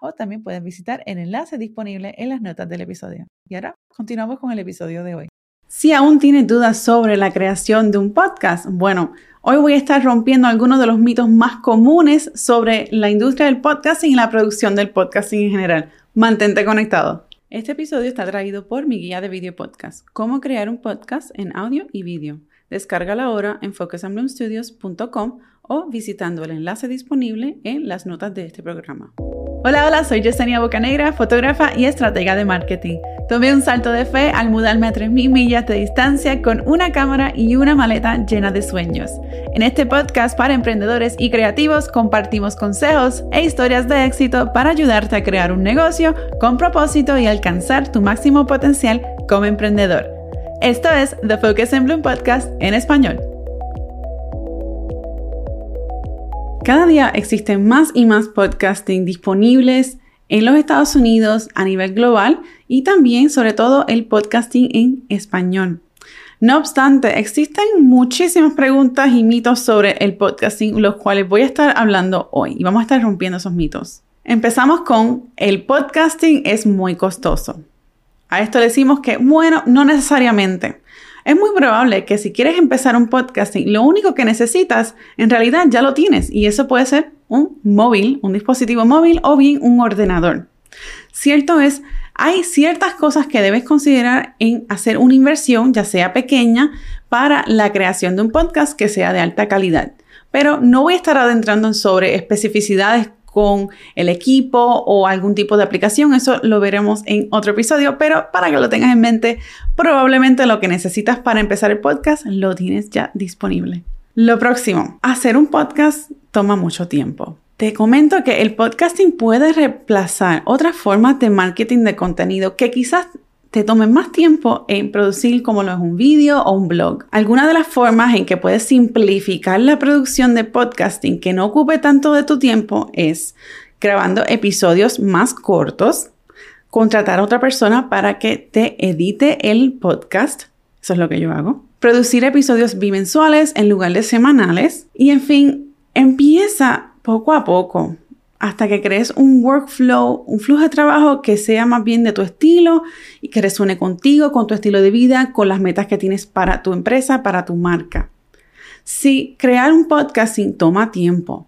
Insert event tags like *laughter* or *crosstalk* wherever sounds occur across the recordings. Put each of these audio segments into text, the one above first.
o también puedes visitar el enlace disponible en las notas del episodio. Y ahora continuamos con el episodio de hoy. Si aún tienes dudas sobre la creación de un podcast, bueno, hoy voy a estar rompiendo algunos de los mitos más comunes sobre la industria del podcasting y la producción del podcasting en general. Mantente conectado. Este episodio está traído por mi guía de video podcast, cómo crear un podcast en audio y vídeo. Descárgala ahora en focusandbloomstudios.com o visitando el enlace disponible en las notas de este programa. Hola, hola, soy Yesenia Bocanegra, fotógrafa y estratega de marketing. Tomé un salto de fe al mudarme a 3.000 millas de distancia con una cámara y una maleta llena de sueños. En este podcast para emprendedores y creativos compartimos consejos e historias de éxito para ayudarte a crear un negocio con propósito y alcanzar tu máximo potencial como emprendedor. Esto es The Focus and Bloom Podcast en español. Cada día existen más y más podcasting disponibles en los Estados Unidos a nivel global y también sobre todo el podcasting en español. No obstante, existen muchísimas preguntas y mitos sobre el podcasting, los cuales voy a estar hablando hoy y vamos a estar rompiendo esos mitos. Empezamos con el podcasting es muy costoso. A esto decimos que, bueno, no necesariamente. Es muy probable que si quieres empezar un podcasting, lo único que necesitas en realidad ya lo tienes y eso puede ser un móvil, un dispositivo móvil o bien un ordenador. Cierto es, hay ciertas cosas que debes considerar en hacer una inversión, ya sea pequeña, para la creación de un podcast que sea de alta calidad. Pero no voy a estar adentrando en sobre especificidades con el equipo o algún tipo de aplicación. Eso lo veremos en otro episodio, pero para que lo tengas en mente, probablemente lo que necesitas para empezar el podcast lo tienes ya disponible. Lo próximo, hacer un podcast toma mucho tiempo. Te comento que el podcasting puede reemplazar otras formas de marketing de contenido que quizás te tome más tiempo en producir como lo es un vídeo o un blog. Algunas de las formas en que puedes simplificar la producción de podcasting que no ocupe tanto de tu tiempo es grabando episodios más cortos, contratar a otra persona para que te edite el podcast, eso es lo que yo hago, producir episodios bimensuales en lugar de semanales y en fin, empieza poco a poco hasta que crees un workflow, un flujo de trabajo que sea más bien de tu estilo y que resuene contigo, con tu estilo de vida, con las metas que tienes para tu empresa, para tu marca. Si crear un podcasting toma tiempo,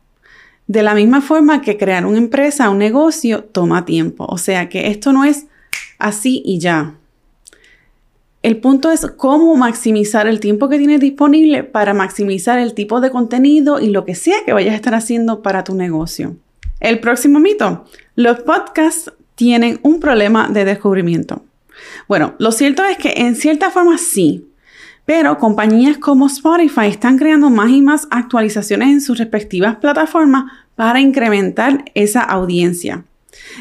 de la misma forma que crear una empresa, un negocio, toma tiempo. O sea que esto no es así y ya. El punto es cómo maximizar el tiempo que tienes disponible para maximizar el tipo de contenido y lo que sea que vayas a estar haciendo para tu negocio. El próximo mito. Los podcasts tienen un problema de descubrimiento. Bueno, lo cierto es que en cierta forma sí, pero compañías como Spotify están creando más y más actualizaciones en sus respectivas plataformas para incrementar esa audiencia.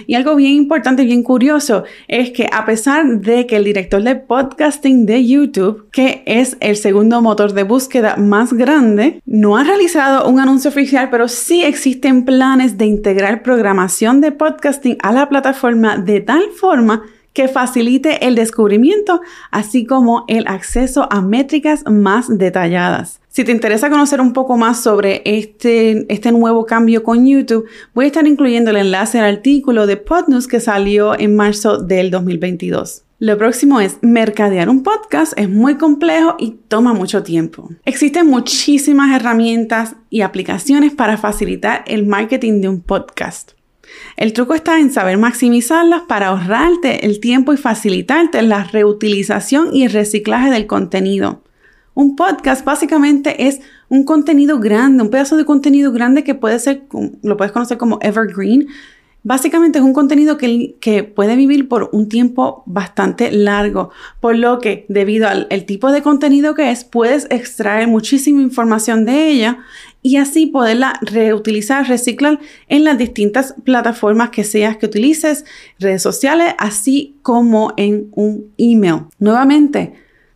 Y algo bien importante y bien curioso es que a pesar de que el director de podcasting de YouTube, que es el segundo motor de búsqueda más grande, no ha realizado un anuncio oficial, pero sí existen planes de integrar programación de podcasting a la plataforma de tal forma que facilite el descubrimiento, así como el acceso a métricas más detalladas. Si te interesa conocer un poco más sobre este, este nuevo cambio con YouTube, voy a estar incluyendo el enlace al artículo de Podnews que salió en marzo del 2022. Lo próximo es mercadear un podcast es muy complejo y toma mucho tiempo. Existen muchísimas herramientas y aplicaciones para facilitar el marketing de un podcast. El truco está en saber maximizarlas para ahorrarte el tiempo y facilitarte la reutilización y el reciclaje del contenido. Un podcast básicamente es un contenido grande, un pedazo de contenido grande que puede ser, lo puedes conocer como evergreen, Básicamente es un contenido que, que, puede vivir por un tiempo bastante largo, por lo que debido al tipo de contenido que es, puedes extraer muchísima información de ella y así poderla reutilizar, reciclar en las distintas plataformas que seas que utilices, redes sociales, así como en un email. Nuevamente,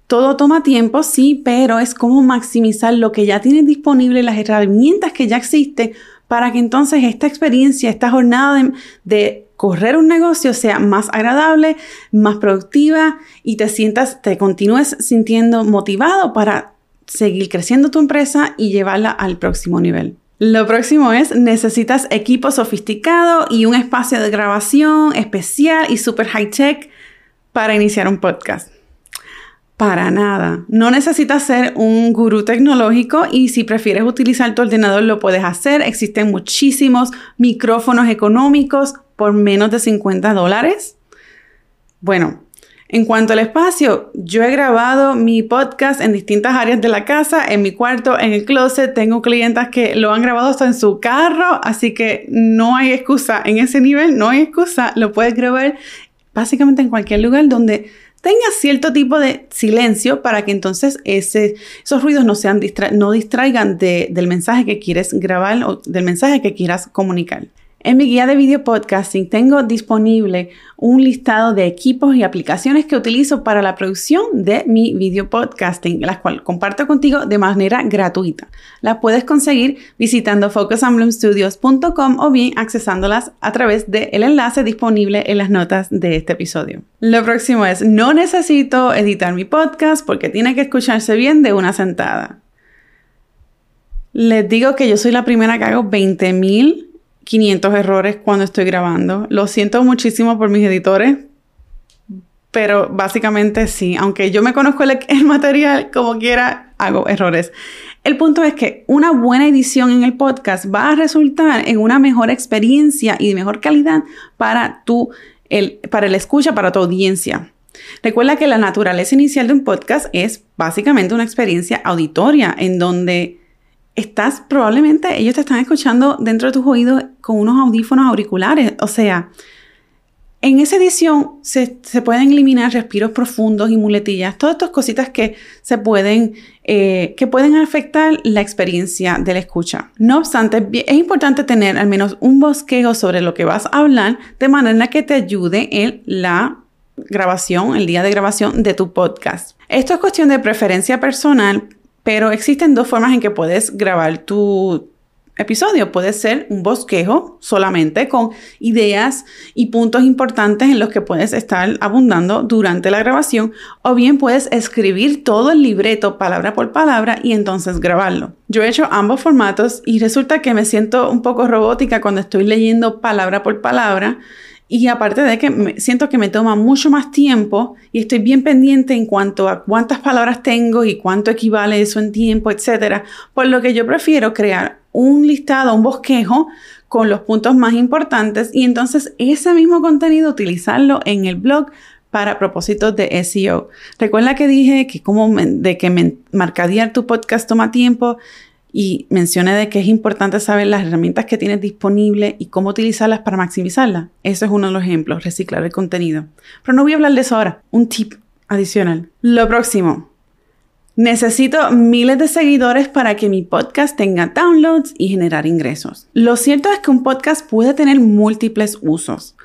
todo toma tiempo, sí, pero es como maximizar lo que ya tienes disponible, las herramientas que ya existen para que entonces esta experiencia, esta jornada de, correr un negocio sea más agradable, más productiva y te sientas, te continúes sintiendo motivado para seguir creciendo tu empresa y llevarla al próximo nivel. Lo próximo es, necesitas equipo sofisticado y un espacio de grabación especial y super high tech para iniciar un podcast. Para nada. No necesitas ser un gurú tecnológico y si prefieres utilizar tu ordenador lo puedes hacer. Existen muchísimos micrófonos económicos por menos de 50 dólares. Bueno, en cuanto al espacio, yo he grabado mi podcast en distintas áreas de la casa, en mi cuarto, en el closet. Tengo clientas que lo han grabado hasta en su carro, así que no hay excusa en ese nivel, no hay excusa. Lo puedes grabar básicamente en cualquier lugar donde tenga cierto tipo de silencio para que entonces ese, esos ruidos no, sean no distraigan del mensaje que quieres grabar o del mensaje que quieras comunicar. En mi guía de video podcasting tengo disponible un listado de equipos y aplicaciones que utilizo para la producción de mi video podcasting, las cuales comparto contigo de manera gratuita. Las puedes conseguir visitando focusandbloomstudios.com o bien accesándolas a través del enlace disponible en las notas de este episodio. Lo próximo es, no necesito editar mi podcast porque tiene que escucharse bien de una sentada. Les digo que yo soy la primera que hago 20.000 500 errores cuando estoy grabando. Lo siento muchísimo por mis editores, pero básicamente sí, aunque yo me conozco *laughs* el, material como quiera, hago errores. El punto es que una buena edición en el podcast va a resultar en una mejor experiencia y de mejor calidad para tu, el, para el escucha, para tu audiencia. Recuerda que la naturaleza inicial de un podcast es básicamente una experiencia auditoria en donde estás probablemente, ellos te están escuchando dentro de tus oídos con unos audífonos auriculares. O sea, en esa edición se, pueden eliminar respiros profundos y muletillas, todas estas cositas que se pueden, eh, que pueden afectar la experiencia de la escucha. No obstante, es importante tener al menos un bosquejo sobre lo que vas a hablar de manera que te ayude en la grabación, el día de grabación de tu podcast. Esto es cuestión de preferencia personal, pero existen dos formas en que puedes grabar tu episodio. Puede ser un bosquejo solamente con ideas y puntos importantes en los que puedes estar abundando durante la grabación o bien puedes escribir todo el libreto palabra por palabra y entonces grabarlo. Yo he hecho ambos formatos y resulta que me siento un poco robótica cuando estoy leyendo palabra por palabra y aparte de que siento que me toma mucho más tiempo y estoy bien pendiente en cuanto a cuántas palabras tengo y cuánto equivale eso en tiempo, etcétera. Por lo que yo prefiero crear un listado, un bosquejo con los puntos más importantes y entonces ese mismo contenido utilizarlo en el blog para propósitos de SEO. Recuerda que dije que como de que marcadear tu podcast toma tiempo y mencioné de que es importante saber las herramientas que tienes disponibles y cómo utilizarlas para maximizarlas. Eso es uno de los ejemplos, reciclar el contenido. Pero no voy a hablar de eso ahora, un tip adicional. Lo próximo, Necesito miles de seguidores para que mi podcast tenga downloads y generar ingresos. Lo cierto es que un podcast puede tener múltiples usos.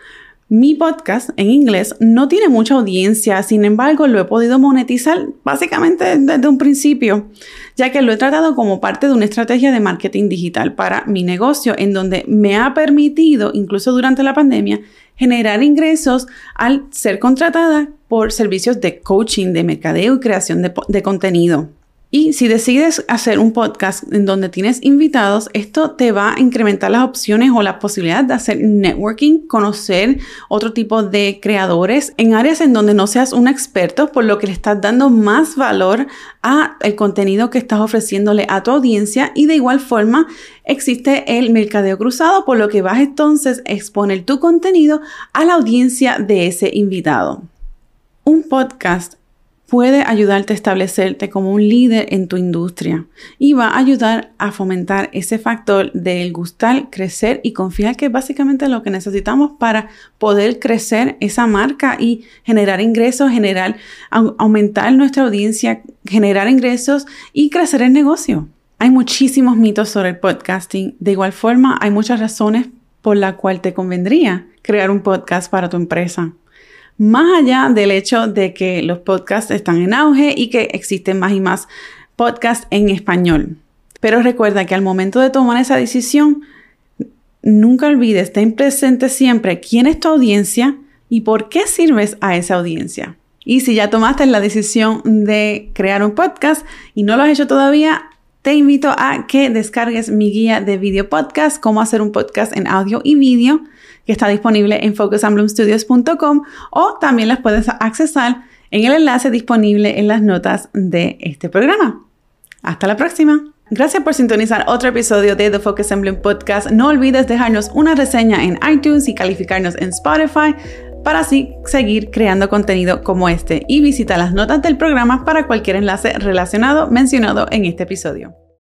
Mi podcast en inglés no tiene mucha audiencia, sin embargo lo he podido monetizar básicamente desde un principio, ya que lo he tratado como parte de una estrategia de marketing digital para mi negocio, en donde me ha permitido, incluso durante la pandemia, generar ingresos al ser contratada por servicios de coaching, de mercadeo y creación de, contenido. Y si decides hacer un podcast en donde tienes invitados, esto te va a incrementar las opciones o la posibilidad de hacer networking, conocer otro tipo de creadores en áreas en donde no seas un experto, por lo que le estás dando más valor a el contenido que estás ofreciéndole a tu audiencia y de igual forma existe el mercadeo cruzado, por lo que vas entonces a exponer tu contenido a la audiencia de ese invitado. Un podcast puede ayudarte a establecerte como un líder en tu industria y va a ayudar a fomentar ese factor del gustar, crecer y confiar que es básicamente lo que necesitamos para poder crecer esa marca y generar ingresos, generar, aumentar nuestra audiencia, generar ingresos y crecer el negocio. Hay muchísimos mitos sobre el podcasting. De igual forma, hay muchas razones por las cuales te convendría crear un podcast para tu empresa más allá del hecho de que los podcasts están en auge y que existen más y más podcasts en español. Pero recuerda que al momento de tomar esa decisión, nunca olvides, ten presente siempre quién es tu audiencia y por qué sirves a esa audiencia. Y si ya tomaste la decisión de crear un podcast y no lo has hecho todavía, te invito a que descargues mi guía de video podcast, cómo hacer un podcast en audio y vídeo que está disponible en focusandbloomstudios.com o también las puedes accesar en el enlace disponible en las notas de este programa. Hasta la próxima. Gracias por sintonizar otro episodio de The Focus and Bloom Podcast. No olvides dejarnos una reseña en iTunes y calificarnos en Spotify para así seguir creando contenido como este y visita las notas del programa para cualquier enlace relacionado mencionado en este episodio.